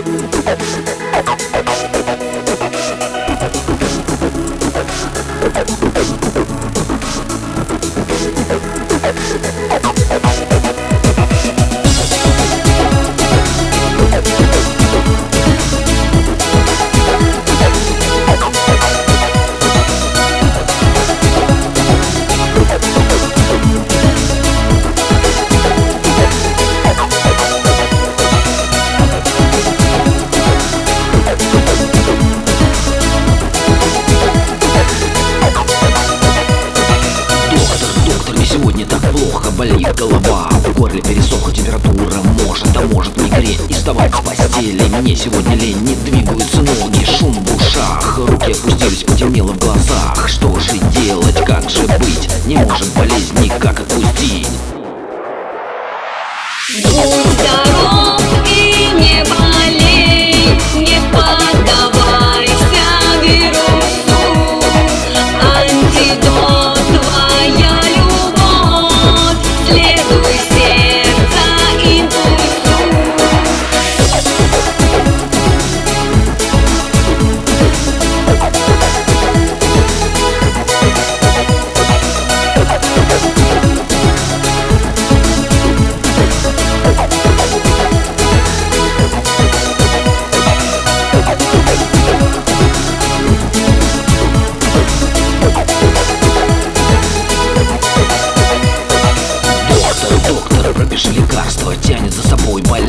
Absolutely. В горле пересохла температура Может, а может мигрень И вставать с постели Мне сегодня лень, не двигаются ноги. Шум в ушах, руки опустились Потемнело в глазах. Что же делать, как же быть? Не может болезнь никак отпустить. Будь здоров и не болей,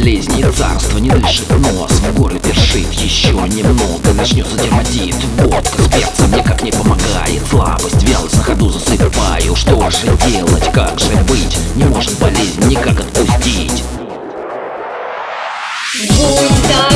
болезней царство не дышит нос В горы першит. Еще немного Начнется дерматит, водка спеца мне как не помогает. Слабость, вялость на ходу засыпаю. Что же делать, как же быть? Не может болезнь никак отпустить. Будда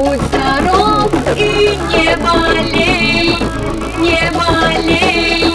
Будь здоров и не болей, не болей.